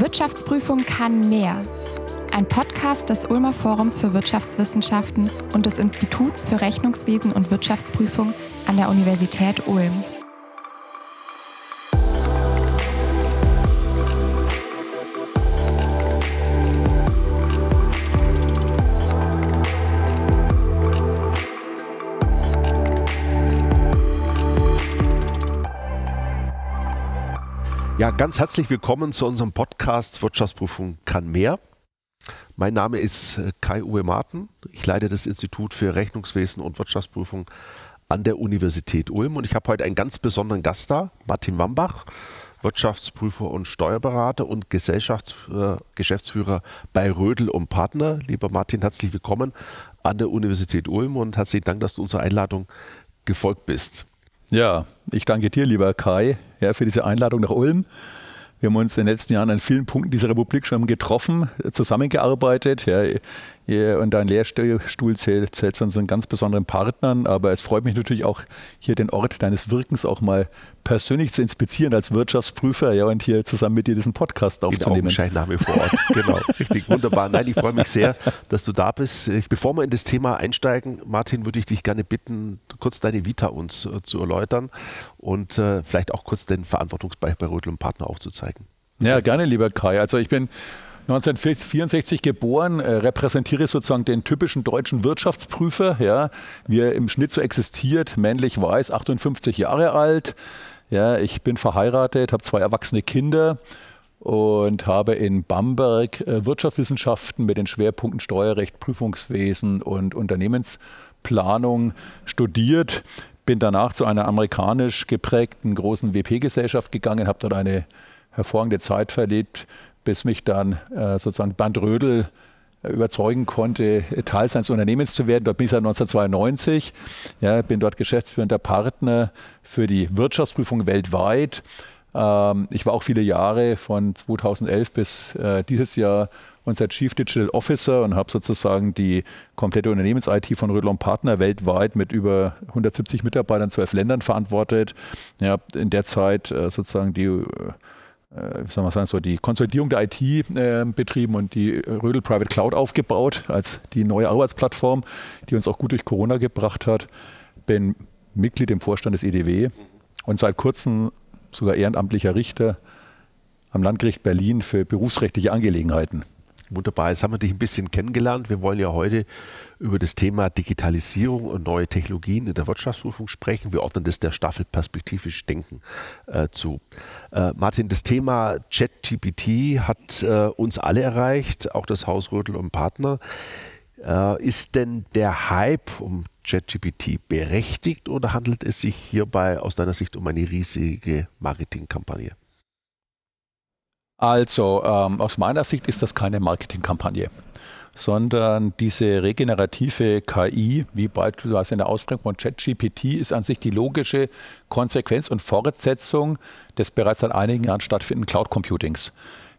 Wirtschaftsprüfung kann mehr. Ein Podcast des Ulmer Forums für Wirtschaftswissenschaften und des Instituts für Rechnungswesen und Wirtschaftsprüfung an der Universität Ulm. Ja, ganz herzlich willkommen zu unserem Podcast Wirtschaftsprüfung kann mehr. Mein Name ist äh, Kai-Uwe Marten. Ich leite das Institut für Rechnungswesen und Wirtschaftsprüfung an der Universität Ulm und ich habe heute einen ganz besonderen Gast da, Martin Wambach, Wirtschaftsprüfer und Steuerberater und Gesellschafts-, Geschäftsführer bei Rödel und Partner. Lieber Martin, herzlich willkommen an der Universität Ulm und herzlichen Dank, dass du unserer Einladung gefolgt bist. Ja, ich danke dir, lieber Kai, ja, für diese Einladung nach Ulm. Wir haben uns in den letzten Jahren an vielen Punkten dieser Republik schon getroffen, zusammengearbeitet. Ja, und dein Lehrstuhl zählt, zählt zu unseren ganz besonderen Partnern. Aber es freut mich natürlich auch, hier den Ort deines Wirkens auch mal persönlich zu inspizieren als Wirtschaftsprüfer ja, und hier zusammen mit dir diesen Podcast aufzunehmen. Scheinnahme vor Ort, genau. Richtig, wunderbar. Nein, ich freue mich sehr, dass du da bist. Bevor wir in das Thema einsteigen, Martin, würde ich dich gerne bitten, kurz deine Vita uns äh, zu erläutern und äh, vielleicht auch kurz den Verantwortungsbereich bei Rödel und Partner aufzuzeigen. Ja, gerne, lieber Kai. Also ich bin 1964 geboren, äh, repräsentiere sozusagen den typischen deutschen Wirtschaftsprüfer, ja, wie er im Schnitt so existiert, männlich weiß, 58 Jahre alt. Ja, ich bin verheiratet, habe zwei erwachsene Kinder und habe in Bamberg äh, Wirtschaftswissenschaften mit den Schwerpunkten Steuerrecht, Prüfungswesen und Unternehmensplanung studiert. Bin danach zu einer amerikanisch geprägten großen WP-Gesellschaft gegangen, habe dort eine hervorragende Zeit verlebt, bis mich dann äh, sozusagen Bernd Rödel äh, überzeugen konnte, Teil seines Unternehmens zu werden. Dort bin ich seit 1992, ja, bin dort geschäftsführender Partner für die Wirtschaftsprüfung weltweit. Ähm, ich war auch viele Jahre von 2011 bis äh, dieses Jahr unser Chief Digital Officer und habe sozusagen die komplette Unternehmens-IT von Rödel Partner weltweit mit über 170 Mitarbeitern, zwölf Ländern verantwortet. Ja, in der Zeit äh, sozusagen die äh, wie soll man sagen, so die Konsolidierung der IT äh, betrieben und die Rödel Private Cloud aufgebaut als die neue Arbeitsplattform, die uns auch gut durch Corona gebracht hat. Bin Mitglied im Vorstand des EDW und seit kurzem sogar ehrenamtlicher Richter am Landgericht Berlin für berufsrechtliche Angelegenheiten. Wunderbar, jetzt haben wir dich ein bisschen kennengelernt. Wir wollen ja heute über das Thema Digitalisierung und neue Technologien in der Wirtschaftsprüfung sprechen. Wir ordnen das der Staffel perspektivisch Denken äh, zu. Äh, Martin, das Thema ChatGPT hat äh, uns alle erreicht, auch das Haus Rödel und Partner. Äh, ist denn der Hype um ChatGPT berechtigt oder handelt es sich hierbei aus deiner Sicht um eine riesige Marketingkampagne? Also ähm, aus meiner Sicht ist das keine Marketingkampagne, sondern diese regenerative KI, wie beispielsweise in der Ausprägung von ChatGPT, ist an sich die logische Konsequenz und Fortsetzung des bereits seit einigen Jahren stattfindenden Cloud Computings.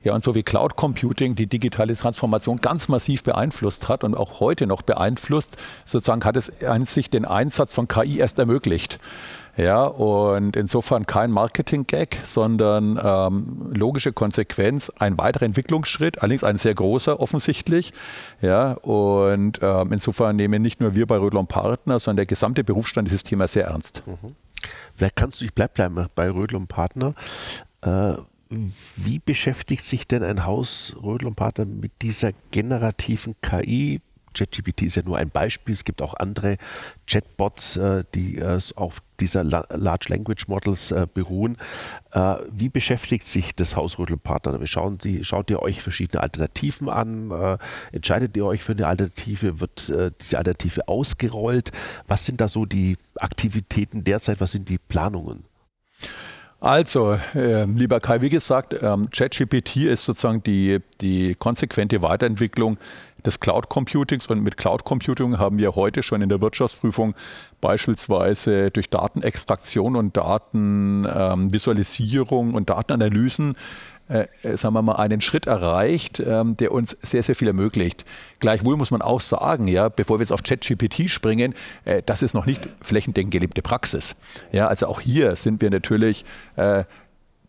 Ja, und so wie Cloud Computing die digitale Transformation ganz massiv beeinflusst hat und auch heute noch beeinflusst, sozusagen hat es an sich den Einsatz von KI erst ermöglicht. Ja, und insofern kein Marketing-Gag, sondern ähm, logische Konsequenz, ein weiterer Entwicklungsschritt, allerdings ein sehr großer offensichtlich. Ja, und ähm, insofern nehmen nicht nur wir bei Rödler Partner, sondern der gesamte Berufsstand dieses Thema sehr ernst. Mhm. Vielleicht kannst du, ich bleib bleiben bei Rödel und Partner. Äh, wie beschäftigt sich denn ein Haus Rödel und Partner mit dieser generativen KI? ChatGPT ist ja nur ein Beispiel. Es gibt auch andere Chatbots, äh, die äh, auf dieser Large Language Models äh, beruhen. Wie beschäftigt sich das Haus Rödel Partner? Schauen Sie, schaut ihr euch verschiedene Alternativen an? Entscheidet ihr euch für eine Alternative? Wird diese Alternative ausgerollt? Was sind da so die Aktivitäten derzeit? Was sind die Planungen? Also, äh, lieber Kai, wie gesagt, ähm, ChatGPT ist sozusagen die, die konsequente Weiterentwicklung des Cloud Computings und mit Cloud Computing haben wir heute schon in der Wirtschaftsprüfung beispielsweise durch Datenextraktion und Datenvisualisierung ähm, und Datenanalysen äh, sagen wir mal, einen Schritt erreicht, ähm, der uns sehr, sehr viel ermöglicht. Gleichwohl muss man auch sagen, ja, bevor wir jetzt auf ChatGPT springen, äh, das ist noch nicht flächendeckend gelebte Praxis. Ja, also auch hier sind wir natürlich äh,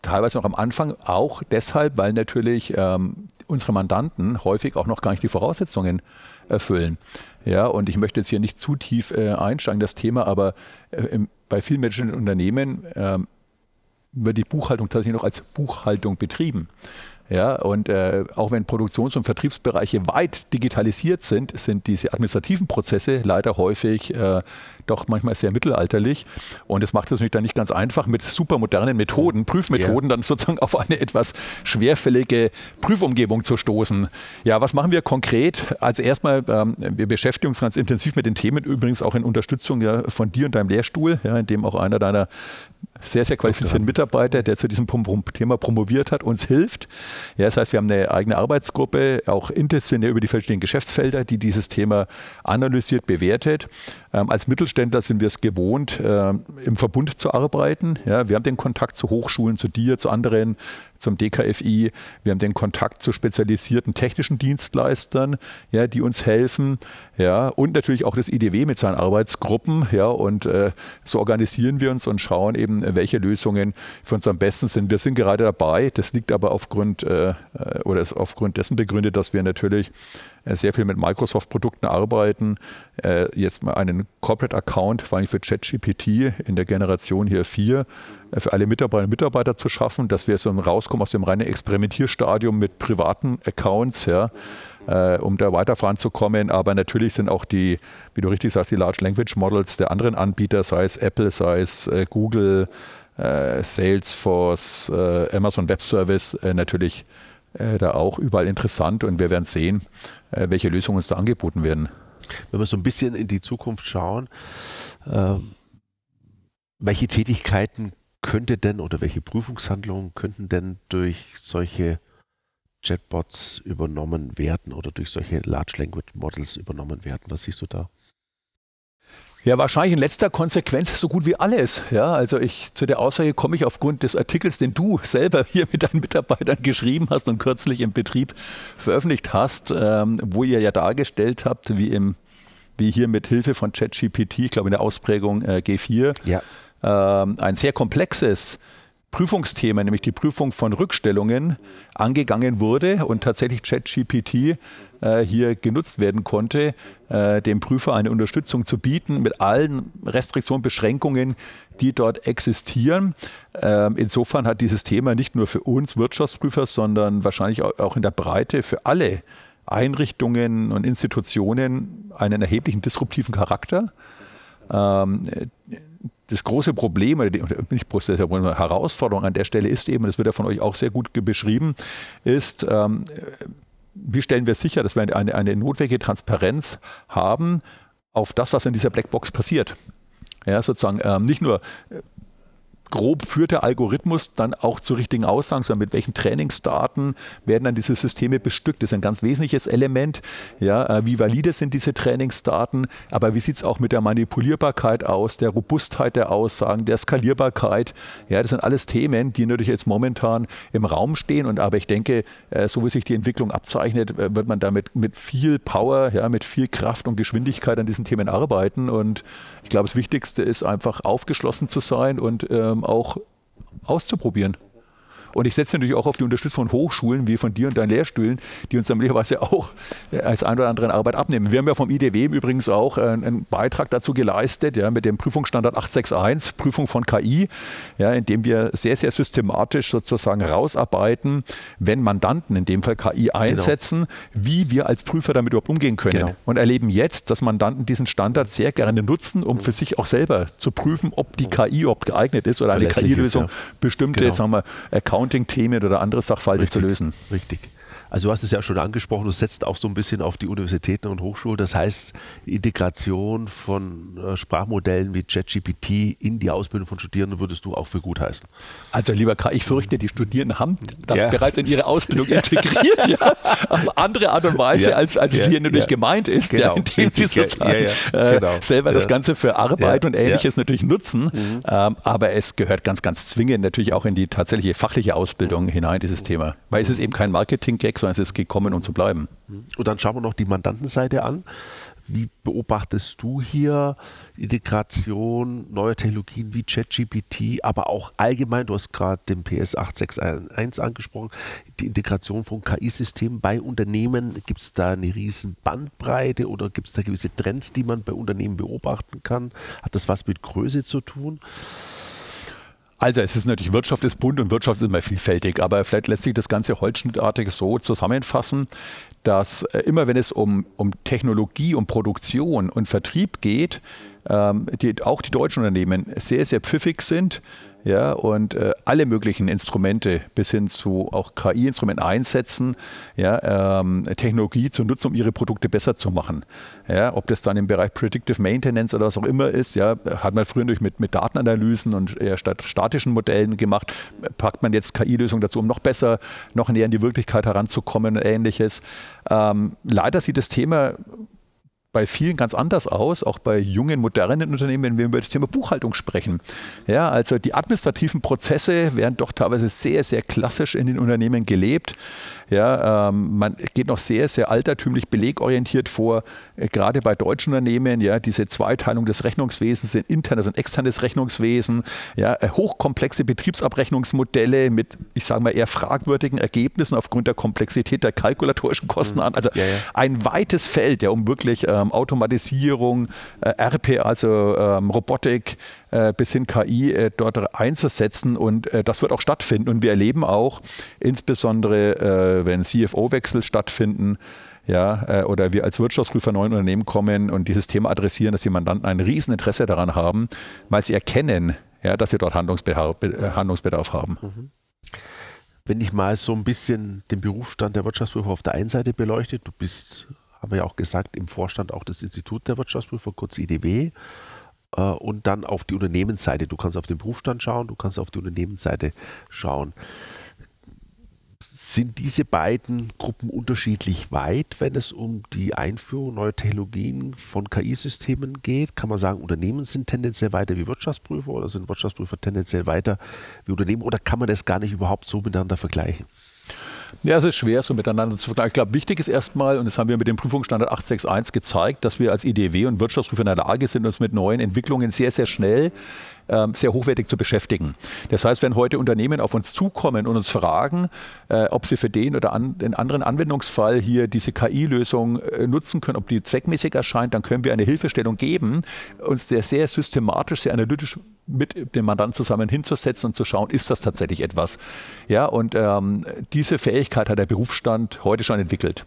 teilweise noch am Anfang, auch deshalb, weil natürlich ähm, unsere Mandanten häufig auch noch gar nicht die Voraussetzungen erfüllen. Ja, und ich möchte jetzt hier nicht zu tief äh, einsteigen, das Thema, aber äh, im, bei vielen Menschen in Unternehmen äh, wird die Buchhaltung tatsächlich noch als Buchhaltung betrieben. Ja, und äh, auch wenn Produktions- und Vertriebsbereiche weit digitalisiert sind, sind diese administrativen Prozesse leider häufig äh, doch manchmal sehr mittelalterlich. Und das macht es natürlich dann nicht ganz einfach, mit super modernen Methoden, Prüfmethoden, ja. dann sozusagen auf eine etwas schwerfällige Prüfumgebung zu stoßen. Ja, was machen wir konkret? Also erstmal, ähm, wir beschäftigen uns ganz intensiv mit den Themen, übrigens auch in Unterstützung ja, von dir und deinem Lehrstuhl, ja, in dem auch einer deiner sehr, sehr qualifizierten Mitarbeiter, der zu diesem Thema promoviert hat, uns hilft. Ja, das heißt, wir haben eine eigene Arbeitsgruppe, auch interdisziplinär über die verschiedenen Geschäftsfelder, die dieses Thema analysiert, bewertet. Ähm, als Mittelständler sind wir es gewohnt, äh, im Verbund zu arbeiten. Ja, wir haben den Kontakt zu Hochschulen, zu dir, zu anderen, zum DKFI. Wir haben den Kontakt zu spezialisierten technischen Dienstleistern, ja, die uns helfen. Ja, und natürlich auch das IDW mit seinen Arbeitsgruppen. Ja, und äh, so organisieren wir uns und schauen eben, welche Lösungen für uns am besten sind. Wir sind gerade dabei. Das liegt aber aufgrund äh, oder ist aufgrund dessen begründet, dass wir natürlich äh, sehr viel mit Microsoft-Produkten arbeiten. Äh, jetzt mal einen Corporate Account, vor allem für ChatGPT in der Generation hier 4, äh, für alle Mitarbeiterinnen und Mitarbeiter zu schaffen, dass wir so rauskommen aus dem reinen Experimentierstadium mit privaten Accounts, ja, um da weiter voranzukommen. Aber natürlich sind auch die, wie du richtig sagst, die Large Language Models der anderen Anbieter, sei es Apple, sei es Google, Salesforce, Amazon Web Service, natürlich da auch überall interessant und wir werden sehen, äh, welche Lösungen uns da angeboten werden. Wenn wir so ein bisschen in die Zukunft schauen, äh, welche Tätigkeiten könnte denn oder welche Prüfungshandlungen könnten denn durch solche Chatbots übernommen werden oder durch solche Large Language Models übernommen werden? Was siehst du da? Ja, wahrscheinlich in letzter Konsequenz so gut wie alles. Ja, also ich zu der Aussage komme ich aufgrund des Artikels, den du selber hier mit deinen Mitarbeitern geschrieben hast und kürzlich im Betrieb veröffentlicht hast, ähm, wo ihr ja dargestellt habt, wie im wie hier mit Hilfe von ChatGPT, ich glaube in der Ausprägung äh, G4, ja. ähm, ein sehr komplexes Prüfungsthema, nämlich die Prüfung von Rückstellungen, angegangen wurde und tatsächlich ChatGPT äh, hier genutzt werden konnte, äh, dem Prüfer eine Unterstützung zu bieten mit allen Restriktionen, Beschränkungen, die dort existieren. Ähm, insofern hat dieses Thema nicht nur für uns Wirtschaftsprüfer, sondern wahrscheinlich auch in der Breite für alle Einrichtungen und Institutionen einen erheblichen disruptiven Charakter. Ähm, das große Problem, oder die, nicht große Herausforderung an der Stelle ist eben, das wird ja von euch auch sehr gut beschrieben, ist, ähm, wie stellen wir sicher, dass wir eine, eine notwendige Transparenz haben auf das, was in dieser Blackbox passiert. Ja, sozusagen ähm, nicht nur grob führt der Algorithmus dann auch zu richtigen Aussagen, sondern mit welchen Trainingsdaten werden dann diese Systeme bestückt. Das ist ein ganz wesentliches Element. Ja, äh, wie valide sind diese Trainingsdaten? Aber wie sieht es auch mit der Manipulierbarkeit aus, der Robustheit der Aussagen, der Skalierbarkeit? Ja, das sind alles Themen, die natürlich jetzt momentan im Raum stehen. Und aber ich denke, äh, so wie sich die Entwicklung abzeichnet, äh, wird man damit mit viel Power, ja, mit viel Kraft und Geschwindigkeit an diesen Themen arbeiten. Und ich glaube, das Wichtigste ist einfach aufgeschlossen zu sein und ähm, auch auszuprobieren. Und ich setze natürlich auch auf die Unterstützung von Hochschulen, wie von dir und deinen Lehrstühlen, die uns dann möglicherweise auch äh, als ein oder andere Arbeit abnehmen. Wir haben ja vom IDW übrigens auch äh, einen Beitrag dazu geleistet, ja, mit dem Prüfungsstandard 861, Prüfung von KI, ja, in dem wir sehr, sehr systematisch sozusagen rausarbeiten, wenn Mandanten in dem Fall KI genau. einsetzen, genau. wie wir als Prüfer damit überhaupt umgehen können. Genau. Und erleben jetzt, dass Mandanten diesen Standard sehr gerne nutzen, um für sich auch selber zu prüfen, ob die KI überhaupt geeignet ist oder eine KI-Lösung ja. bestimmte genau. sagen wir, Account Accounting-Themen oder andere Sachverhalte Richtig. zu lösen. Richtig. Also du hast es ja schon angesprochen, du setzt auch so ein bisschen auf die Universitäten und Hochschulen. Das heißt, Integration von äh, Sprachmodellen wie ChatGPT in die Ausbildung von Studierenden würdest du auch für gut heißen. Also lieber Kai, ich fürchte, die Studierenden haben das ja. bereits in ihre Ausbildung integriert, ja, auf andere Art und Weise, ja. als, als ja. hier natürlich gemeint ist, genau. indem sie sozusagen äh, genau. selber das Ganze für Arbeit und Ähnliches natürlich nutzen. Mhm. Ähm, aber es gehört ganz, ganz zwingend natürlich auch in die tatsächliche fachliche Ausbildung hinein, dieses Thema. Weil es ist eben kein Marketing-Gag, sondern es ist gekommen, um zu bleiben. Und dann schauen wir noch die Mandantenseite an. Wie beobachtest du hier Integration neuer Technologien wie ChatGPT, aber auch allgemein, du hast gerade den PS 861 angesprochen, die Integration von KI-Systemen bei Unternehmen? Gibt es da eine riesen Bandbreite oder gibt es da gewisse Trends, die man bei Unternehmen beobachten kann? Hat das was mit Größe zu tun? Also es ist natürlich, Wirtschaft ist bunt und Wirtschaft ist immer vielfältig, aber vielleicht lässt sich das Ganze holzschnittartig so zusammenfassen, dass äh, immer wenn es um, um Technologie, um Produktion und Vertrieb geht, ähm, die, auch die deutschen Unternehmen sehr, sehr pfiffig sind ja, und äh, alle möglichen Instrumente bis hin zu auch KI-Instrumenten einsetzen, ja, ähm, Technologie zu nutzen, um ihre Produkte besser zu machen. Ja, ob das dann im Bereich Predictive Maintenance oder was auch immer ist, ja, hat man früher durch mit, mit Datenanalysen und eher statt statischen Modellen gemacht, packt man jetzt KI-Lösungen dazu, um noch besser, noch näher in die Wirklichkeit heranzukommen und ähnliches. Ähm, leider sieht das Thema bei vielen ganz anders aus, auch bei jungen, modernen Unternehmen, wenn wir über das Thema Buchhaltung sprechen. Ja, also die administrativen Prozesse werden doch teilweise sehr, sehr klassisch in den Unternehmen gelebt. Ja, ähm, man geht noch sehr, sehr altertümlich belegorientiert vor, äh, gerade bei deutschen Unternehmen. Ja, diese Zweiteilung des Rechnungswesens in internes und externes Rechnungswesen, ja, äh, hochkomplexe Betriebsabrechnungsmodelle mit, ich sage mal, eher fragwürdigen Ergebnissen aufgrund der Komplexität der kalkulatorischen Kosten an. Also ja, ja. ein weites Feld, ja, um wirklich ähm, Automatisierung, äh, RP, also ähm, Robotik, äh, bis hin KI äh, dort einzusetzen. Und äh, das wird auch stattfinden. Und wir erleben auch, insbesondere wenn CFO-Wechsel stattfinden, ja, oder wir als Wirtschaftsprüfer neuen Unternehmen kommen und dieses Thema adressieren, dass die Mandanten ein Rieseninteresse daran haben, weil sie erkennen, ja, dass sie dort Handlungsbedarf, haben. Mhm. Wenn ich mal so ein bisschen den Berufsstand der Wirtschaftsprüfer auf der einen Seite beleuchte, du bist, haben wir ja auch gesagt, im Vorstand auch des Instituts der Wirtschaftsprüfer, kurz IDW, äh, und dann auf die Unternehmensseite. Du kannst auf den Berufsstand schauen, du kannst auf die Unternehmensseite schauen. Sind diese beiden Gruppen unterschiedlich weit, wenn es um die Einführung neuer Technologien von KI-Systemen geht? Kann man sagen, Unternehmen sind tendenziell weiter wie Wirtschaftsprüfer oder sind Wirtschaftsprüfer tendenziell weiter wie Unternehmen oder kann man das gar nicht überhaupt so miteinander vergleichen? Ja, es ist schwer, so miteinander zu vergleichen. Ich glaube, wichtig ist erstmal, und das haben wir mit dem Prüfungsstandard 861 gezeigt, dass wir als IDW und Wirtschaftsprüfer in der Lage sind, uns mit neuen Entwicklungen sehr, sehr schnell sehr hochwertig zu beschäftigen. Das heißt, wenn heute Unternehmen auf uns zukommen und uns fragen, äh, ob sie für den oder den anderen Anwendungsfall hier diese KI-Lösung äh, nutzen können, ob die zweckmäßig erscheint, dann können wir eine Hilfestellung geben, uns sehr, sehr systematisch, sehr analytisch mit dem Mandanten zusammen hinzusetzen und zu schauen, ist das tatsächlich etwas. Ja, und ähm, diese Fähigkeit hat der Berufsstand heute schon entwickelt.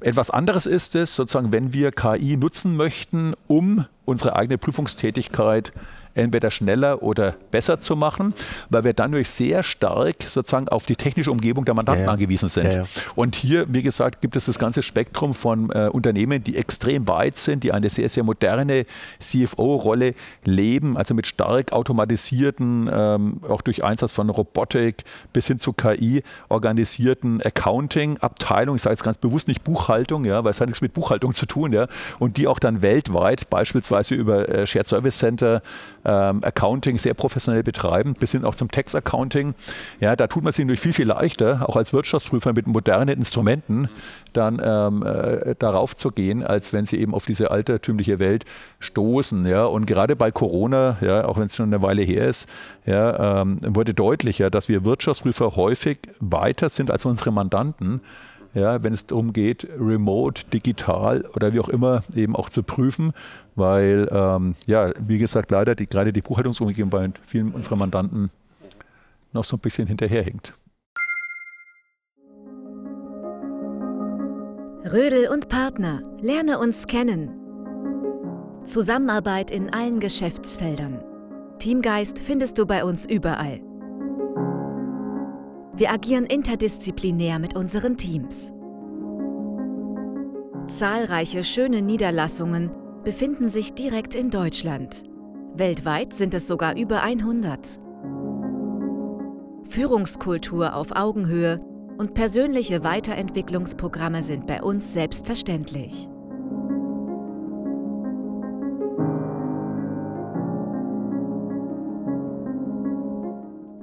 Etwas anderes ist es, sozusagen, wenn wir KI nutzen möchten, um unsere eigene Prüfungstätigkeit entweder schneller oder besser zu machen, weil wir dann durch sehr stark sozusagen auf die technische Umgebung der Mandanten ja, angewiesen sind. Ja, und hier, wie gesagt, gibt es das ganze Spektrum von äh, Unternehmen, die extrem weit sind, die eine sehr, sehr moderne CFO-Rolle leben, also mit stark automatisierten, ähm, auch durch Einsatz von Robotik bis hin zu KI organisierten Accounting-Abteilungen, ich sage jetzt ganz bewusst nicht Buchhaltung, ja, weil es hat nichts mit Buchhaltung zu tun, ja, und die auch dann weltweit beispielsweise über äh, Shared Service Center ähm, Accounting sehr professionell betreiben, bis hin auch zum Tax-Accounting. Ja, da tut man sich natürlich viel, viel leichter, auch als Wirtschaftsprüfer mit modernen Instrumenten dann ähm, äh, darauf zu gehen, als wenn sie eben auf diese altertümliche Welt stoßen. Ja. Und gerade bei Corona, ja, auch wenn es schon eine Weile her ist, ja, ähm, wurde deutlicher, dass wir Wirtschaftsprüfer häufig weiter sind als unsere Mandanten ja, wenn es darum geht, remote, digital oder wie auch immer eben auch zu prüfen, weil, ähm, ja, wie gesagt, leider die, gerade die Buchhaltungsumgebung bei vielen unserer Mandanten noch so ein bisschen hinterherhinkt. Rödel und Partner, lerne uns kennen. Zusammenarbeit in allen Geschäftsfeldern. Teamgeist findest du bei uns überall. Wir agieren interdisziplinär mit unseren Teams. Zahlreiche schöne Niederlassungen befinden sich direkt in Deutschland. Weltweit sind es sogar über 100. Führungskultur auf Augenhöhe und persönliche Weiterentwicklungsprogramme sind bei uns selbstverständlich.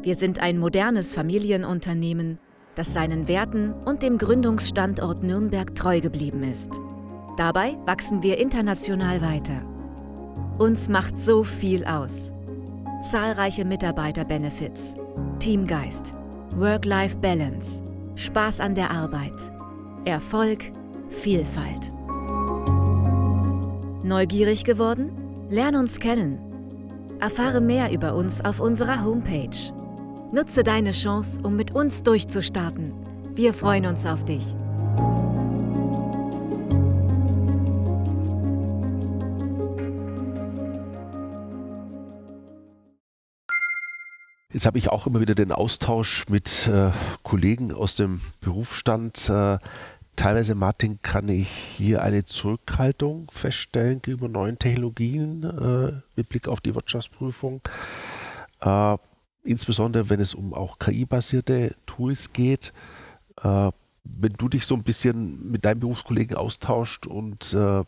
Wir sind ein modernes Familienunternehmen, das seinen Werten und dem Gründungsstandort Nürnberg treu geblieben ist. Dabei wachsen wir international weiter. Uns macht so viel aus. Zahlreiche Mitarbeiter-Benefits, Teamgeist, Work-Life-Balance, Spaß an der Arbeit, Erfolg, Vielfalt. Neugierig geworden? Lern uns kennen. Erfahre mehr über uns auf unserer Homepage. Nutze deine Chance, um mit uns durchzustarten. Wir freuen uns auf dich. Jetzt habe ich auch immer wieder den Austausch mit äh, Kollegen aus dem Berufsstand. Äh, teilweise, Martin, kann ich hier eine Zurückhaltung feststellen gegenüber neuen Technologien äh, mit Blick auf die Wirtschaftsprüfung. Äh, insbesondere wenn es um auch KI-basierte Tools geht. Äh, wenn du dich so ein bisschen mit deinen Berufskollegen austauscht und äh,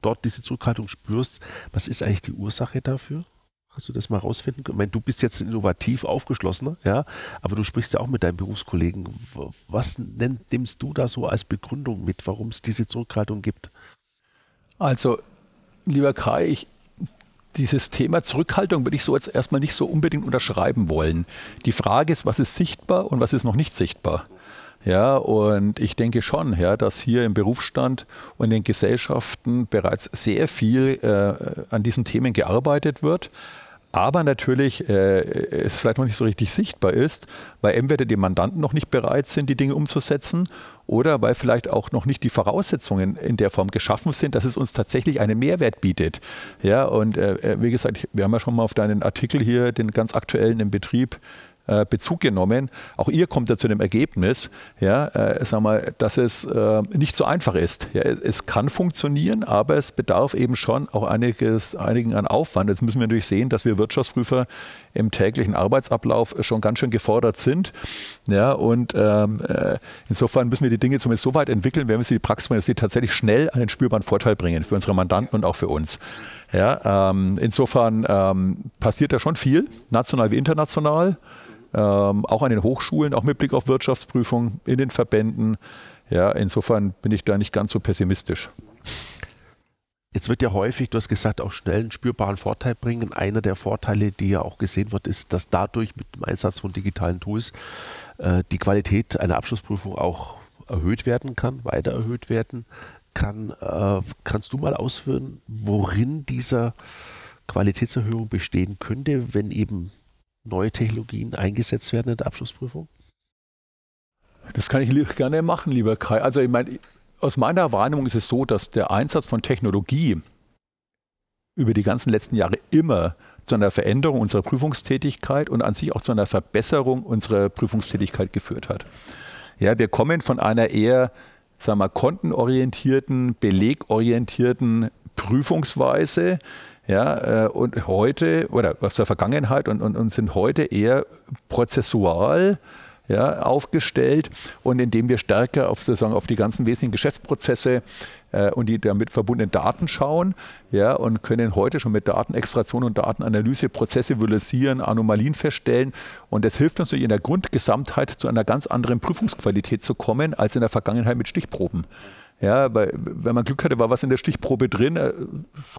dort diese Zurückhaltung spürst, was ist eigentlich die Ursache dafür? Hast du das mal rausfinden können? Ich meine, du bist jetzt innovativ aufgeschlossener, ja, aber du sprichst ja auch mit deinen Berufskollegen. Was nimmst du da so als Begründung mit, warum es diese Zurückhaltung gibt? Also, lieber Kai, ich, dieses Thema Zurückhaltung würde ich so jetzt erstmal nicht so unbedingt unterschreiben wollen. Die Frage ist, was ist sichtbar und was ist noch nicht sichtbar? Ja, und ich denke schon, ja, dass hier im Berufsstand und in den Gesellschaften bereits sehr viel äh, an diesen Themen gearbeitet wird aber natürlich äh, es vielleicht noch nicht so richtig sichtbar ist, weil entweder die Mandanten noch nicht bereit sind, die Dinge umzusetzen oder weil vielleicht auch noch nicht die Voraussetzungen in der Form geschaffen sind, dass es uns tatsächlich einen Mehrwert bietet. Ja, und äh, äh wie gesagt, wir haben ja schon mal auf deinen Artikel hier, den ganz aktuellen im Betrieb, äh, Bezug genommen. Auch ihr kommt ja zu dem Ergebnis, ja, äh, sag mal, dass es äh, nicht so einfach ist. Ja, es kann funktionieren, aber es bedarf eben schon auch einiges, einigen an Aufwand. Jetzt müssen wir natürlich sehen, dass wir Wirtschaftsprüfer im täglichen Arbeitsablauf schon ganz schön gefordert sind. Ja, und ähm, äh, insofern müssen wir die Dinge zumindest so weit entwickeln, wenn wir sie die Praxis, dass sie tatsächlich schnell einen spürbaren Vorteil bringen für unsere Mandanten und auch für uns. Ja, ähm, insofern ähm, passiert da schon viel, national wie international ähm, auch an den Hochschulen, auch mit Blick auf Wirtschaftsprüfung in den Verbänden. Ja, insofern bin ich da nicht ganz so pessimistisch. Jetzt wird ja häufig, du hast gesagt, auch schnell einen spürbaren Vorteil bringen. Einer der Vorteile, die ja auch gesehen wird, ist, dass dadurch mit dem Einsatz von digitalen Tools äh, die Qualität einer Abschlussprüfung auch erhöht werden kann, weiter erhöht werden kann. Äh, kannst du mal ausführen, worin dieser Qualitätserhöhung bestehen könnte, wenn eben neue Technologien eingesetzt werden in der Abschlussprüfung? Das kann ich gerne machen, lieber Kai. Also ich meine, aus meiner Wahrnehmung ist es so, dass der Einsatz von Technologie über die ganzen letzten Jahre immer zu einer Veränderung unserer Prüfungstätigkeit und an sich auch zu einer Verbesserung unserer Prüfungstätigkeit geführt hat. Ja, wir kommen von einer eher, sagen wir, kontenorientierten, belegorientierten Prüfungsweise ja, äh, und heute oder aus der Vergangenheit und, und, und sind heute eher prozessual ja, aufgestellt und indem wir stärker auf, sozusagen, auf die ganzen wesentlichen Geschäftsprozesse äh, und die damit verbundenen Daten schauen ja, und können heute schon mit Datenextraktion und Datenanalyse Prozesse visualisieren, Anomalien feststellen und das hilft uns in der Grundgesamtheit zu einer ganz anderen Prüfungsqualität zu kommen als in der Vergangenheit mit Stichproben. Ja, weil, wenn man Glück hatte, war was in der Stichprobe drin, äh,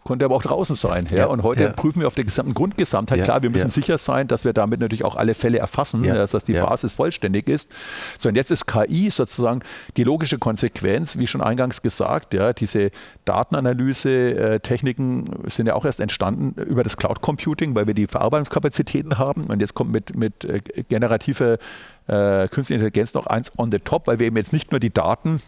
konnte aber auch draußen sein. Ja? ja und heute ja. prüfen wir auf der gesamten Grundgesamtheit. Ja, Klar, wir müssen sicher sein, dass wir damit natürlich auch alle Fälle erfassen, dass, dass die Basis vollständig ist. So, und jetzt ist KI sozusagen die logische Konsequenz, wie schon eingangs gesagt, ja, diese Datenanalyse-Techniken äh, sind ja auch erst entstanden über das Cloud Computing, weil wir die Verarbeitungskapazitäten haben. Und jetzt kommt mit, mit äh, generativer äh, künstliche Intelligenz noch eins on the top, weil wir eben jetzt nicht nur die Daten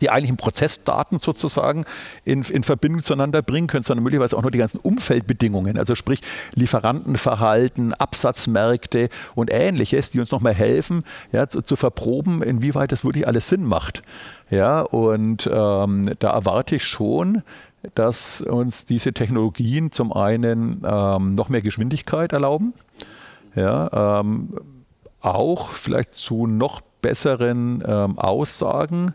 die eigentlichen Prozessdaten sozusagen in, in Verbindung zueinander bringen können, sondern möglicherweise auch nur die ganzen Umfeldbedingungen, also sprich Lieferantenverhalten, Absatzmärkte und ähnliches, die uns nochmal helfen, ja, zu, zu, verproben, inwieweit das wirklich alles Sinn macht. Ja, und ähm, da erwarte ich schon, dass uns diese Technologien zum einen ähm, noch mehr Geschwindigkeit erlauben, ja, ähm, auch vielleicht zu noch besseren ähm, Aussagen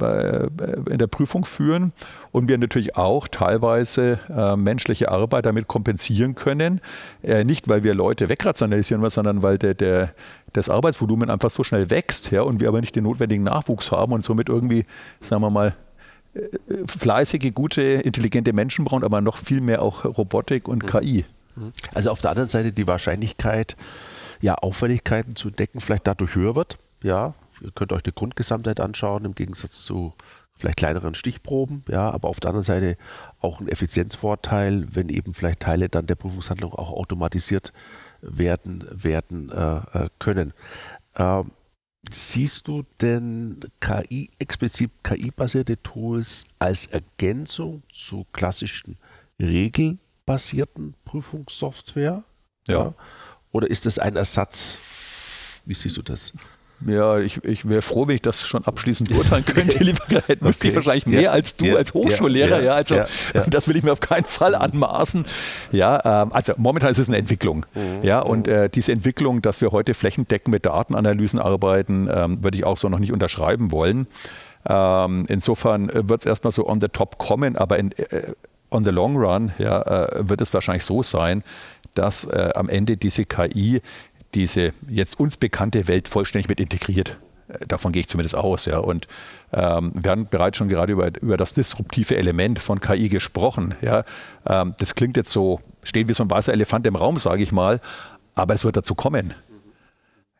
in der Prüfung führen und wir natürlich auch teilweise äh, menschliche Arbeit damit kompensieren können. Äh, nicht, weil wir Leute wegrationalisieren, sondern weil der, der, das Arbeitsvolumen einfach so schnell wächst ja, und wir aber nicht den notwendigen Nachwuchs haben und somit irgendwie, sagen wir mal, fleißige, gute, intelligente Menschen brauchen, aber noch viel mehr auch Robotik und mhm. KI. Mhm. Also auf der anderen Seite die Wahrscheinlichkeit, ja, Auffälligkeiten zu decken, vielleicht dadurch höher wird. Ja, ihr könnt euch die Grundgesamtheit anschauen, im Gegensatz zu vielleicht kleineren Stichproben, ja, aber auf der anderen Seite auch ein Effizienzvorteil, wenn eben vielleicht Teile dann der Prüfungshandlung auch automatisiert werden, werden äh, äh können. Ähm, siehst du denn KI, explizit KI-basierte Tools als Ergänzung zu klassischen regelbasierten Prüfungssoftware? Ja. ja. Oder ist das ein Ersatz? Wie siehst du das? Ja, ich, ich wäre froh, wenn ich das schon abschließend beurteilen könnte. Lieber okay. müsste ich wahrscheinlich mehr ja, als du ja, als Hochschullehrer. Ja, ja also das will ich mir auf keinen Fall anmaßen. Ja, ähm, also momentan ist es eine Entwicklung. Mhm. Ja, und äh, diese Entwicklung, dass wir heute flächendeckend mit Datenanalysen arbeiten, ähm, würde ich auch so noch nicht unterschreiben wollen. Ähm, insofern wird es erstmal so on the top kommen, aber in, äh, on the long run ja, äh, wird es wahrscheinlich so sein, dass äh, am Ende diese KI diese jetzt uns bekannte Welt vollständig mit integriert. Äh, davon gehe ich zumindest aus. Ja. Und ähm, wir haben bereits schon gerade über, über das disruptive Element von KI gesprochen. Ja. Ähm, das klingt jetzt so, steht wie so ein weißer Elefant im Raum, sage ich mal, aber es wird dazu kommen.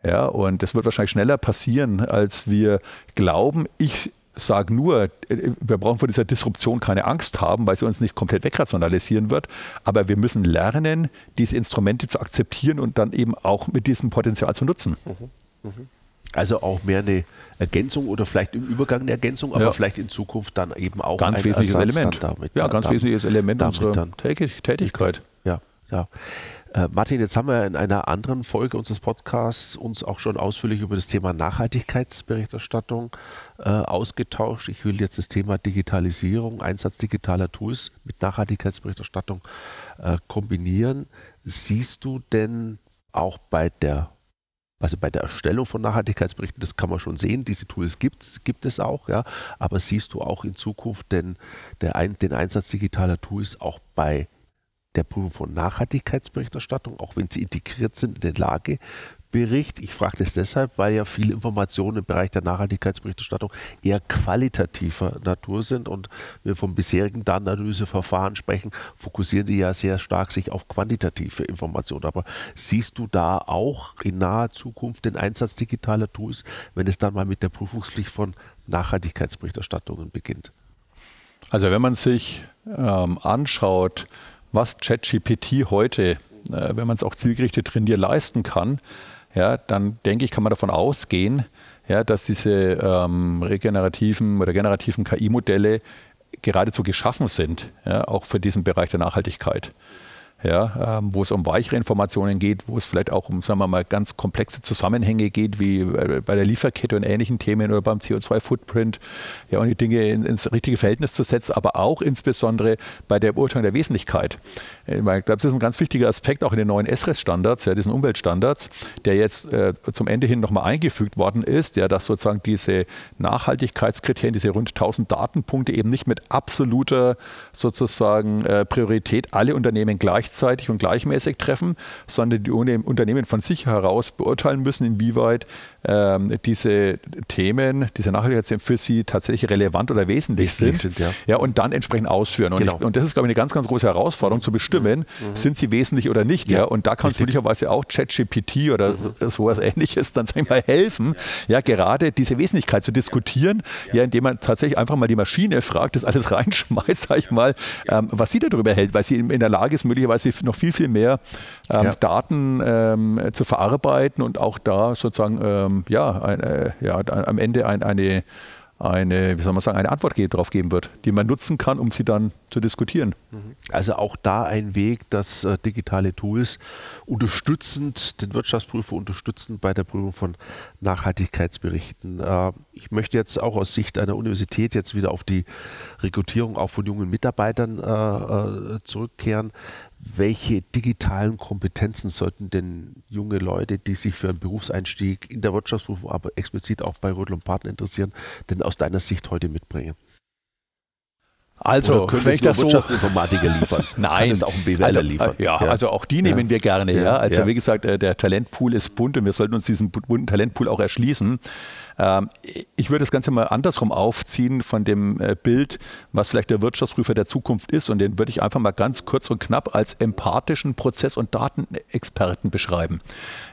Ja, und das wird wahrscheinlich schneller passieren, als wir glauben. Ich sage nur, äh, wir brauchen vor dieser Disruption keine Angst haben, weil sie uns nicht komplett wegrationalisieren wird. Aber wir müssen lernen, diese Instrumente zu akzeptieren und dann eben auch mit diesem Potenzial zu nutzen. Mhm. Mhm. Also auch mehr eine Ergänzung oder vielleicht im Übergang eine Ergänzung, aber ja. vielleicht in Zukunft dann eben auch ganz ein wesentliches Ersatz Element. Damit, ja, ganz damit, wesentliches Element unserer Tätigkeit. Ja, ja. Äh, Martin, jetzt haben wir in einer anderen Folge unseres Podcasts uns auch schon ausführlich über das Thema Nachhaltigkeitsberichterstattung äh, ausgetauscht. Ich will jetzt das Thema Digitalisierung, Einsatz digitaler Tools mit Nachhaltigkeitsberichterstattung äh, kombinieren. Siehst du denn auch bei der also bei der Erstellung von Nachhaltigkeitsberichten, das kann man schon sehen, diese Tools gibt's, gibt es auch, ja. Aber siehst du auch in Zukunft denn der den Einsatz digitaler Tools auch bei der Prüfung von Nachhaltigkeitsberichterstattung, auch wenn sie integriert sind in den Lagebericht. Ich frage das deshalb, weil ja viele Informationen im Bereich der Nachhaltigkeitsberichterstattung eher qualitativer Natur sind und wir vom bisherigen Datenanalyseverfahren sprechen, fokussieren die ja sehr stark sich auf quantitative Informationen. Aber siehst du da auch in naher Zukunft den Einsatz digitaler Tools, wenn es dann mal mit der Prüfungspflicht von Nachhaltigkeitsberichterstattungen beginnt? Also wenn man sich ähm, anschaut, was ChatGPT heute, äh, wenn man es auch zielgerichtet trainiert, leisten kann, ja, dann denke ich, kann man davon ausgehen, ja, dass diese ähm, regenerativen oder generativen KI-Modelle geradezu geschaffen sind, ja, auch für diesen Bereich der Nachhaltigkeit ja, ähm, wo es um weichere Informationen geht, wo es vielleicht auch um, sagen wir mal, ganz komplexe Zusammenhänge geht, wie äh, bei der Lieferkette und ähnlichen Themen oder beim CO2-Footprint, ja, und die Dinge in, ins richtige Verhältnis zu setzen, aber auch insbesondere bei der Beurteilung der Wesentlichkeit. Äh, ich glaube, das ist ein ganz wichtiger Aspekt auch in den neuen SRES-Standards, ja, diesen Umweltstandards, der jetzt äh, zum Ende hin nochmal eingefügt worden ist, ja, dass sozusagen diese Nachhaltigkeitskriterien, diese rund 1000 Datenpunkte eben nicht mit absoluter sozusagen äh, Priorität alle Unternehmen gleich gleichzeitig und gleichmäßig treffen, sondern die Unternehmen von sich heraus beurteilen müssen, inwieweit ähm, diese Themen, diese Nachhaltigkeitsthemen für sie tatsächlich relevant oder wesentlich sind. sind ja. ja. und dann entsprechend ausführen. Und, genau. ich, und, das ist, glaube ich, eine ganz, ganz große Herausforderung zu bestimmen, mhm. sind sie wesentlich oder nicht. Ja. ja? Und da kann es möglicherweise auch ChatGPT oder mhm. sowas ähnliches dann sag ich mal helfen, ja, gerade diese Wesentlichkeit zu diskutieren, ja. indem man tatsächlich einfach mal die Maschine fragt, das alles reinschmeißt, sag ich mal, ähm, was sie darüber hält, weil sie in der Lage ist, möglicherweise noch viel, viel mehr ähm, Daten ähm, zu verarbeiten und auch da sozusagen ähm, ja, ein, äh, ja, am Ende ein, eine, eine, wie soll man sagen, eine Antwort darauf geben wird, die man nutzen kann, um sie dann zu diskutieren. Mhm. Also auch da ein Weg, dass äh, digitale Tools unterstützend, den Wirtschaftsprüfer unterstützend bei der Prüfung von Nachhaltigkeitsberichten. Äh, ich möchte jetzt auch aus Sicht einer Universität jetzt wieder auf die Rekrutierung auch von jungen Mitarbeitern äh, äh zurückkehren welche digitalen Kompetenzen sollten denn junge Leute, die sich für einen Berufseinstieg in der Wirtschaftsprüfung, aber explizit auch bei Rödel und Partner interessieren, denn aus deiner Sicht heute mitbringen? Also, wenn ich das so Wirtschaftsinformatiker liefern? Nein. Kann es auch ein BWLer also, liefern? Ja, ja, also auch die nehmen Ja. wir gerne. Ja. Ja, Also wie gesagt, äh, der Talentpool ist bunt und wir sollten uns diesen bu- bunten Talentpool auch erschließen. Ähm, Ich würde das Ganze mal andersrum aufziehen von dem äh, Bild, was vielleicht der Wirtschaftsprüfer der Zukunft ist. Und den würde ich einfach mal ganz kurz und knapp als empathischen Prozess- und Datenexperten beschreiben.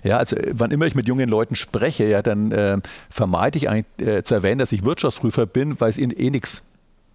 Ja, also äh, wann immer ich mit jungen Leuten spreche, ja, dann äh, vermeide ich eigentlich äh, zu erwähnen, dass ich Wirtschaftsprüfer bin, weil es ihnen eh nichts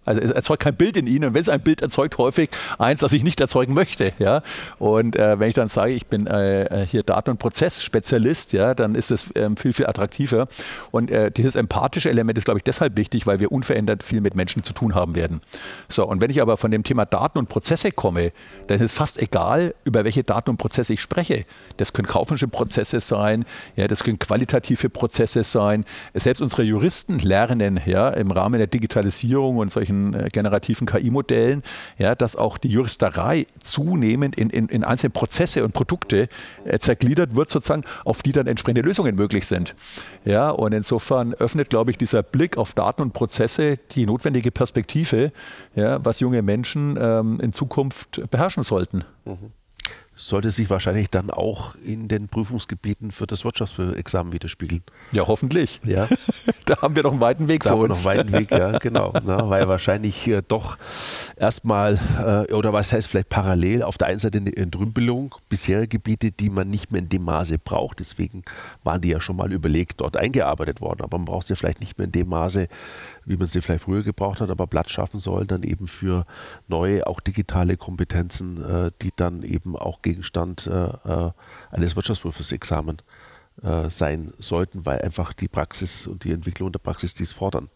also es erzeugt kein Bild in ihnen und wenn es ein Bild erzeugt, häufig eins, das ich nicht erzeugen möchte. Ja? Und äh, wenn ich dann sage, ich bin äh, hier Daten- und Prozessspezialist, ja, dann ist es ähm, viel, viel attraktiver. Und äh, dieses empathische Element ist, glaube ich, deshalb wichtig, weil wir unverändert viel mit Menschen zu tun haben werden. So, und wenn ich aber von dem Thema Daten und Prozesse komme, dann ist es fast egal, über welche Daten und Prozesse ich spreche. Das können kaufmännische Prozesse sein, ja, das können qualitative Prozesse sein. Selbst unsere Juristen lernen ja, im Rahmen der Digitalisierung und solchen äh, generativen KI-Modellen, ja, dass auch die Juristerei zunehmend in, in, in einzelne Prozesse und Produkte äh, zergliedert wird, sozusagen, auf die dann entsprechende Lösungen möglich sind. Ja, und insofern öffnet, glaube ich, dieser Blick auf Daten und Prozesse die notwendige Perspektive, ja, was junge Menschen ähm, in Zukunft beherrschen sollten. Sollte sich wahrscheinlich dann auch in den Prüfungsgebieten für das Wirtschaftsexamen widerspiegeln. Ja, hoffentlich. Ja, Da haben wir noch einen weiten Weg da vor haben wir noch uns. einen weiten Weg, ja, genau. Na, weil wahrscheinlich äh, doch erstmal, äh, oder was heißt vielleicht parallel, auf der einen Seite eine Entrümpelung bisherige Gebiete, die man nicht mehr in dem Maße braucht. Deswegen waren die ja schon mal überlegt, dort eingearbeitet worden. Aber man braucht sie vielleicht nicht mehr in dem Maße, wie man sie vielleicht früher gebraucht hat, aber Platz schaffen soll dann eben für neue, auch digitale Kompetenzen, äh, die dann eben auch Gegenstand äh, äh, eines Wirtschaftsprüfungsexamen äh, sein sollten, weil einfach die Praxis und die Entwicklung der Praxis dies fordern.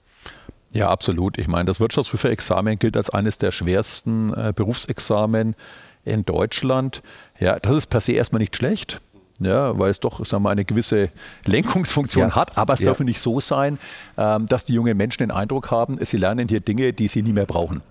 Ja, absolut. Ich meine, das Wirtschaftsprüferexamen gilt als eines der schwersten äh, Berufsexamen in Deutschland. Ja, das ist per se erstmal nicht schlecht. Ja, weil es doch sagen wir, eine gewisse Lenkungsfunktion Ja. hat, aber es Ja. darf nicht so sein, ähm, dass die jungen Menschen den Eindruck haben, sie lernen hier Dinge, die sie nie mehr brauchen.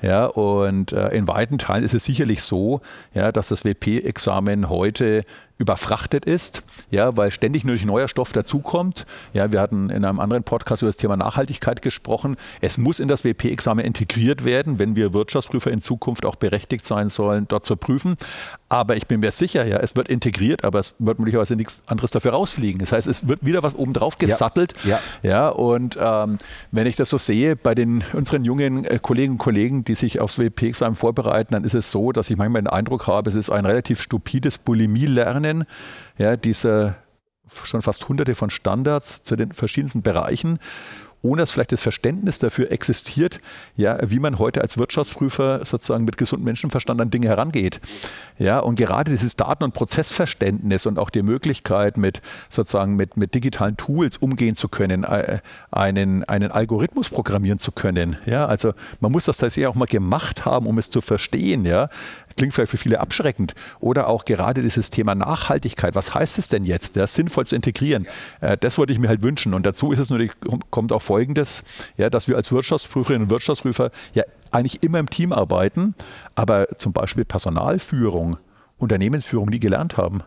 Ja, und äh, in weiten Teilen ist es sicherlich so, ja, dass das WP-Examen heute überfrachtet ist, ja, weil ständig nur neuer Stoff dazukommt. Ja, wir hatten in einem anderen Podcast über das Thema Nachhaltigkeit gesprochen. Es muss in das WP-Examen integriert werden, wenn wir Wirtschaftsprüfer in Zukunft auch berechtigt sein sollen, dort zu prüfen. Aber ich bin mir sicher, ja, es wird integriert, aber es wird möglicherweise nichts anderes dafür rausfliegen. Das heißt, es wird wieder was obendrauf gesattelt. Ja. Ja, und ähm, wenn ich das so sehe bei den unseren jungen äh, Kolleginnen und Kollegen, die sich aufs WP-Examen vorbereiten, dann ist es so, dass ich manchmal den Eindruck habe, es ist ein relativ stupides Bulimie-Lernen, ja, diese schon fast hunderte von Standards zu den verschiedensten Bereichen, ohne dass vielleicht das Verständnis dafür existiert, ja, wie man heute als Wirtschaftsprüfer sozusagen mit gesundem Menschenverstand an Dinge herangeht. Ja, und gerade dieses Daten- und Prozessverständnis und auch die Möglichkeit, mit sozusagen mit, mit digitalen Tools umgehen zu können, äh, einen, einen Algorithmus programmieren zu können. Ja, also man muss das tatsächlich auch mal gemacht haben, um es zu verstehen. Ja, klingt vielleicht für viele abschreckend. Oder auch gerade dieses Thema Nachhaltigkeit. Was heißt es denn jetzt, das sinnvoll zu integrieren? Äh, das wollte ich mir halt wünschen. Und dazu ist es natürlich, kommt auch Folgendes, ja, dass wir als Wirtschaftsprüferinnen und Wirtschaftsprüfer ja eigentlich immer im Team arbeiten, aber zum Beispiel Personalführung, Unternehmensführung nie gelernt haben.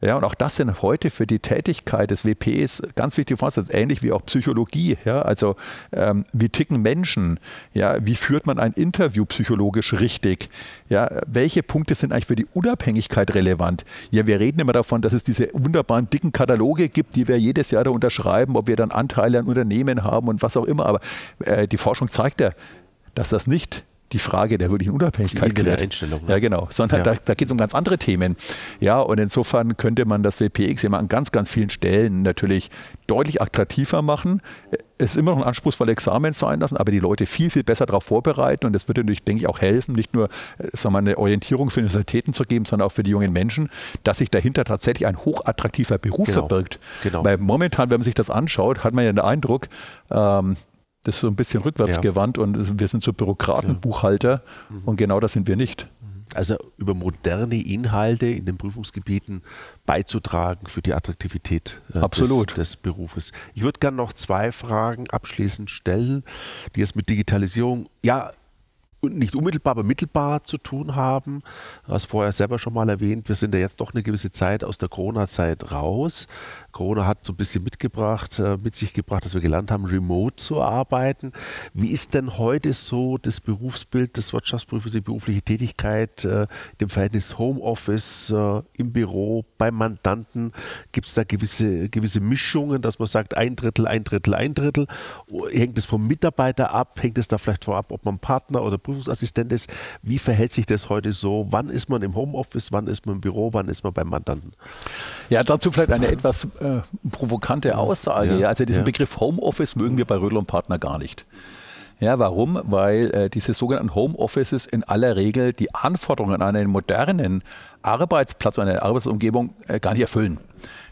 Ja, und auch das sind heute für die Tätigkeit des WPs ganz wichtige Voraussetzungen, ähnlich wie auch Psychologie. Ja, also ähm, wie ticken Menschen? Ja, wie führt man ein Interview psychologisch richtig? Ja, welche Punkte sind eigentlich für die Unabhängigkeit relevant? Ja, wir reden immer davon, dass es diese wunderbaren dicken Kataloge gibt, die wir jedes Jahr da unterschreiben, ob wir dann Anteile an Unternehmen haben und was auch immer. Aber äh, die Forschung zeigt ja, dass das nicht die Frage der wirklichen Unabhängigkeit Die klärt. Einstellung, ne? Ja, genau. Sondern Ja. da, da geht es um ganz andere Themen. Ja, und insofern könnte man das WPX immer an ganz, ganz vielen Stellen natürlich deutlich attraktiver machen. Es ist immer noch ein anspruchsvolles Examen sein lassen, aber die Leute viel, viel besser darauf vorbereiten. Und das würde natürlich, denke ich, auch helfen, nicht nur äh, sagen wir, eine Orientierung für Universitäten zu geben, sondern auch für die jungen Menschen, dass sich dahinter tatsächlich ein hochattraktiver Beruf Genau. verbirgt. Genau. Weil momentan, wenn man sich das anschaut, hat man ja den Eindruck, ähm, das ist so ein bisschen rückwärts Ja. gewandt und wir sind so Bürokraten, Buchhalter und genau das sind wir nicht. Also über moderne Inhalte in den Prüfungsgebieten beizutragen für die Attraktivität äh, Absolut. Des, des Berufes. Ich würde gerne noch zwei Fragen abschließend stellen, die jetzt mit Digitalisierung, ja, nicht unmittelbar, aber mittelbar zu tun haben. Du hast vorher selber schon mal erwähnt, wir sind ja jetzt doch eine gewisse Zeit aus der Corona-Zeit raus. Corona hat so ein bisschen mitgebracht, äh, mit sich gebracht, dass wir gelernt haben, remote zu arbeiten. Wie ist denn heute so das Berufsbild des Wirtschaftsprüfers, die berufliche Tätigkeit, äh, dem Verhältnis Homeoffice äh, im Büro, beim Mandanten? Gibt es da gewisse, gewisse Mischungen, dass man sagt, ein Drittel, ein Drittel, ein Drittel? Hängt es vom Mitarbeiter ab? Hängt es da vielleicht vorab, ob man Partner oder Prüfungsassistent ist? Wie verhält sich das heute so? Wann ist man im Homeoffice? Wann ist man im Büro? Wann ist man beim Mandanten? Ja, dazu vielleicht eine etwas äh, provokante Aussage. Ja. Also diesen ja. Begriff Homeoffice mögen wir bei Rödel und Partner gar nicht. Ja, warum? Weil äh, diese sogenannten Homeoffices in aller Regel die Anforderungen an einen modernen Arbeitsplatz, an eine Arbeitsumgebung äh, gar nicht erfüllen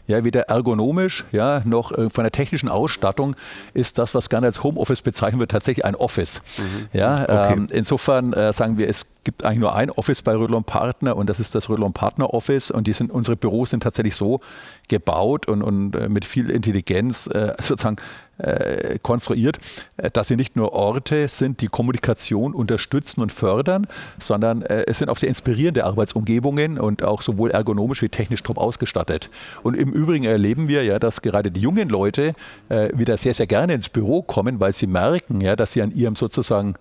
ja, weder ergonomisch, ja, noch äh, von der technischen Ausstattung ist das, was gerne als Homeoffice bezeichnet wird, tatsächlich ein Office. Mhm. Ja, okay. ähm, insofern äh, sagen wir, es gibt eigentlich nur ein Office bei Rödlon Partner und das ist das Rödlon Partner Office und die sind, unsere Büros sind tatsächlich so gebaut und, und äh, mit viel Intelligenz äh, sozusagen äh, konstruiert, äh, dass sie nicht nur Orte sind, die Kommunikation unterstützen und fördern, sondern äh, es sind auch sehr inspirierende Arbeitsumgebungen und auch sowohl ergonomisch wie technisch top ausgestattet. Und im Übrigen erleben wir ja, dass gerade die jungen Leute äh, wieder sehr, sehr gerne ins Büro kommen, weil sie merken, ja, dass sie an ihrem sozusagen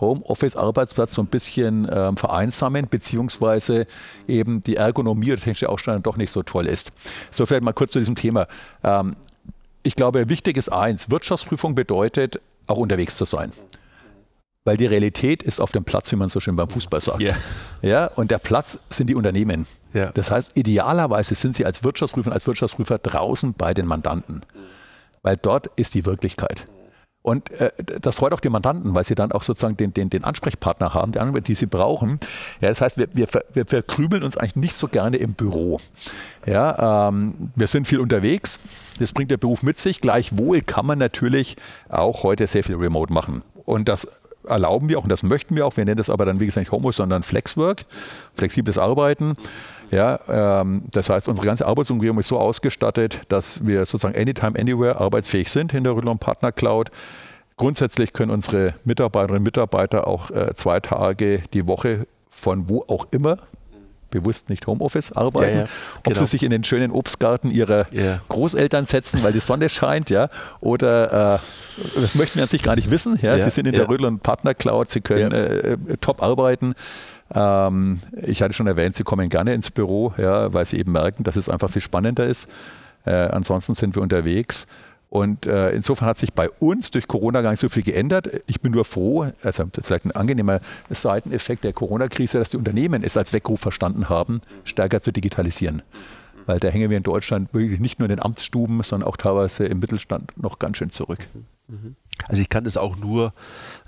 Homeoffice-Arbeitsplatz so ein bisschen ähm, vereinsamen, beziehungsweise eben die Ergonomie oder technische Ausstattung doch nicht so toll ist. So vielleicht mal kurz zu diesem Thema. Ähm, ich glaube, wichtig ist eins, Wirtschaftsprüfung bedeutet, auch unterwegs zu sein. Weil die Realität ist auf dem Platz, wie man so schön beim Fußball sagt. Yeah. Ja, und der Platz sind die Unternehmen. Yeah. Das heißt, idealerweise sind sie als Wirtschaftsprüfer, als Wirtschaftsprüfer draußen bei den Mandanten. Weil dort ist die Wirklichkeit. Und äh, das freut auch die Mandanten, weil sie dann auch sozusagen den, den, den Ansprechpartner haben, die Anwälte, die sie brauchen. Ja, das heißt, wir, wir, wir verkrübeln uns eigentlich nicht so gerne im Büro. Ja, ähm, wir sind viel unterwegs. Das bringt der Beruf mit sich. Gleichwohl kann man natürlich auch heute sehr viel remote machen. Und das erlauben wir auch und das möchten wir auch. Wir nennen das aber dann, wie gesagt, nicht Homo, sondern Flexwork, flexibles Arbeiten. Ja, ähm, das heißt, unsere ganze Arbeitsumgebung ist so ausgestattet, dass wir sozusagen anytime, anywhere arbeitsfähig sind in der Rüdlon Partner Cloud. Grundsätzlich können unsere Mitarbeiterinnen und Mitarbeiter auch äh, zwei Tage die Woche von wo auch immer bewusst nicht Homeoffice arbeiten, ja, ja, ob genau. sie sich in den schönen Obstgarten ihrer ja. Großeltern setzen, weil die Sonne scheint, ja, oder äh, das möchten wir an sich gar nicht wissen. Ja, sie sind in der Rödler Partner Cloud, sie können äh, top arbeiten. Ähm, ich hatte schon erwähnt, sie kommen gerne ins Büro, ja, weil sie eben merken, dass es einfach viel spannender ist. Äh, ansonsten sind wir unterwegs. Und äh, insofern hat sich bei uns durch Corona gar nicht so viel geändert. Ich bin nur froh, also vielleicht ein angenehmer Seiteneffekt der Corona-Krise, dass die Unternehmen es als Weckruf verstanden haben, stärker zu digitalisieren. Weil da hängen wir in Deutschland wirklich nicht nur in den Amtsstuben, sondern auch teilweise im Mittelstand noch ganz schön zurück. Mhm. Also ich kann das auch nur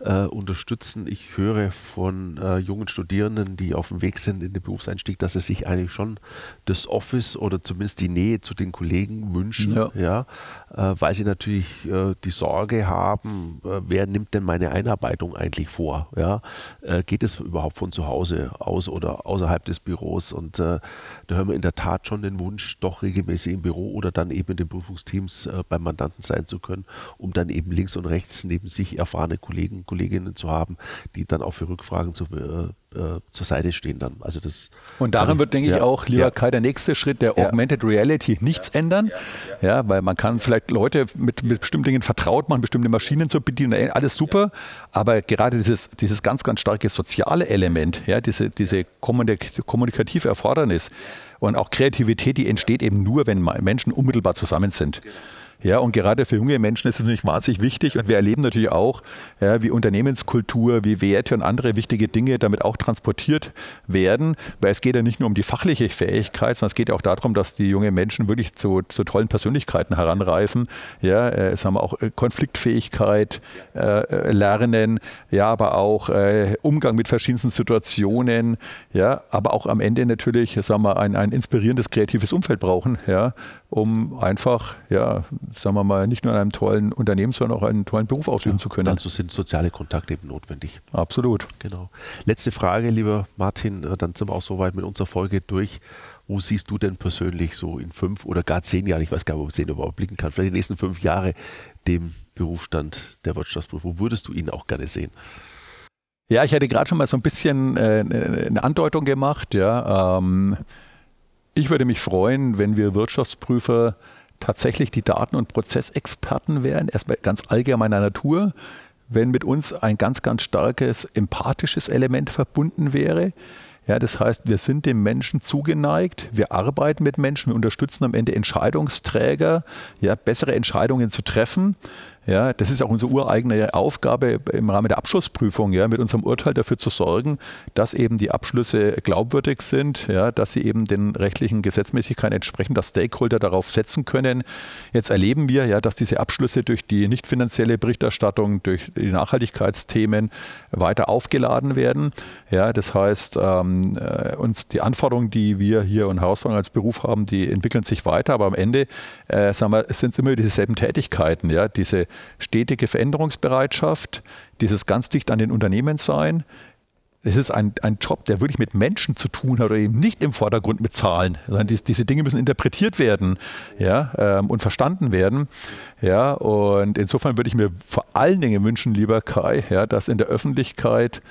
äh, unterstützen. Ich höre von äh, jungen Studierenden, die auf dem Weg sind in den Berufseinstieg, dass sie sich eigentlich schon das Office oder zumindest die Nähe zu den Kollegen wünschen, ja, ja äh, weil sie natürlich äh, die Sorge haben, äh, wer nimmt denn meine Einarbeitung eigentlich vor? Ja? Äh, geht es überhaupt von zu Hause aus oder außerhalb des Büros? Und da hören wir in der Tat schon den Wunsch, doch regelmäßig im Büro oder dann eben in den Prüfungsteams beim Mandanten sein zu können, um dann eben links und rechts rechts neben sich erfahrene Kollegen, Kolleginnen zu haben, die dann auch für Rückfragen zu, äh, äh, zur Seite stehen dann. Also das und daran wird, denke ja, ich, auch, lieber ja. Kai, der nächste Schritt der ja. Augmented Reality nichts ändern. Ja, weil man kann vielleicht Leute mit, mit bestimmten Dingen vertraut machen, bestimmte Maschinen zu bedienen, alles super. Aber gerade dieses, dieses ganz, ganz starke soziale Element, ja, diese, diese kommunikative Erfordernis und auch Kreativität, die entsteht eben nur, wenn Menschen unmittelbar zusammen sind. Ja, und gerade für junge Menschen ist es natürlich wahnsinnig wichtig. Und wir erleben natürlich auch, ja, wie Unternehmenskultur, wie Werte und andere wichtige Dinge damit auch transportiert werden. Weil es geht ja nicht nur um die fachliche Fähigkeit, sondern es geht ja auch darum, dass die jungen Menschen wirklich zu, zu tollen Persönlichkeiten heranreifen. Ja, äh, es haben auch äh, Konfliktfähigkeit äh, lernen, ja, aber auch äh, Umgang mit verschiedensten Situationen, ja, aber auch am Ende natürlich, sagen wir, ein, ein inspirierendes kreatives Umfeld brauchen, ja, um einfach, ja, sagen wir mal, nicht nur in einem tollen Unternehmen, sondern auch einen tollen Beruf ausüben ja, zu können. Dazu sind soziale Kontakte eben notwendig. Absolut. Genau. Letzte Frage, lieber Martin, äh, dann sind wir auch soweit mit unserer Folge durch. Wo siehst du denn persönlich so in fünf oder gar zehn Jahren, ich weiß gar nicht, ob ich zehn überhaupt blicken kann, vielleicht die nächsten fünf Jahre dem Berufsstand der Wirtschaftsprüfung? Wo würdest du ihn auch gerne sehen? Ja, ich hätte gerade schon mal so ein bisschen äh, ne, eine Andeutung gemacht. Ja. Ähm, ich würde mich freuen, wenn wir Wirtschaftsprüfer tatsächlich die Daten- und Prozessexperten wären, erstmal ganz allgemeiner Natur, wenn mit uns ein ganz, ganz starkes empathisches Element verbunden wäre. Ja, das heißt, wir sind dem Menschen zugeneigt, wir arbeiten mit Menschen, wir unterstützen am Ende Entscheidungsträger, ja, bessere Entscheidungen zu treffen. Ja, das ist auch unsere ureigene Aufgabe im Rahmen der Abschlussprüfung, ja, mit unserem Urteil dafür zu sorgen, dass eben die Abschlüsse glaubwürdig sind, ja, dass sie eben den rechtlichen Gesetzmäßigkeiten entsprechen, dass Stakeholder darauf setzen können. Jetzt erleben wir ja, dass diese Abschlüsse durch die nicht finanzielle Berichterstattung, durch die Nachhaltigkeitsthemen weiter aufgeladen werden. Ja, das heißt, ähm, äh, uns die Anforderungen, die wir hier und Herausforderungen als Beruf haben, die entwickeln sich weiter, aber am Ende äh, sind es immer dieselben Tätigkeiten, ja, diese stetige Veränderungsbereitschaft, dieses ganz dicht an den Unternehmen sein. Es ist ein, ein Job, der wirklich mit Menschen zu tun hat oder eben nicht im Vordergrund mit Zahlen, sondern die, diese Dinge müssen interpretiert werden ja, ähm, und verstanden werden. Ja, und insofern würde ich mir vor allen Dingen wünschen, lieber Kai, ja, dass in der Öffentlichkeit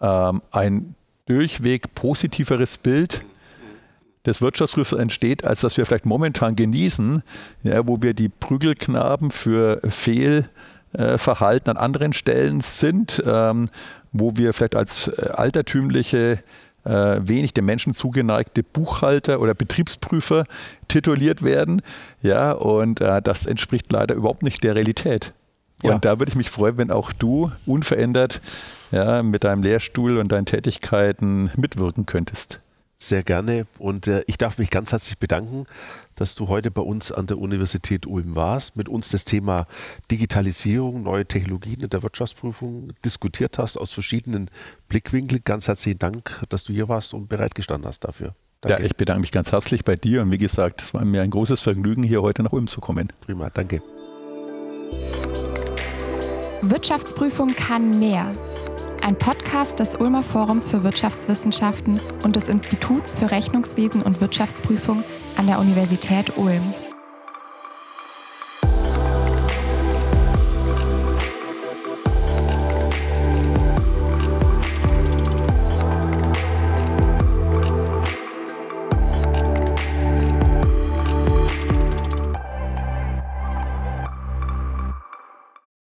ähm, ein durchweg positiveres Bild des Wirtschaftsprüfers entsteht, als dass wir vielleicht momentan genießen, ja, wo wir die Prügelknaben für Fehlverhalten an anderen Stellen sind, ähm, wo wir vielleicht als äh, altertümliche äh, wenig dem Menschen zugeneigte Buchhalter oder Betriebsprüfer tituliert werden. Ja, und äh, das entspricht leider überhaupt nicht der Realität. Ja. Und da würde ich mich freuen, wenn auch du unverändert ja, mit deinem Lehrstuhl und deinen Tätigkeiten mitwirken könntest. Sehr gerne und äh, ich darf mich ganz herzlich bedanken, dass du heute bei uns an der Universität Ulm warst, mit uns das Thema Digitalisierung, neue Technologien in der Wirtschaftsprüfung diskutiert hast aus verschiedenen Blickwinkeln. Ganz herzlichen Dank, dass du hier warst und bereit gestanden hast dafür. Danke. Ja, ich bedanke mich ganz herzlich bei dir und wie gesagt, es war mir ein großes Vergnügen, hier heute nach Ulm zu kommen. Prima, danke. Wirtschaftsprüfung kann mehr. Ein Podcast des Ulmer Forums für Wirtschaftswissenschaften und des Instituts für Rechnungswesen und Wirtschaftsprüfung an der Universität Ulm.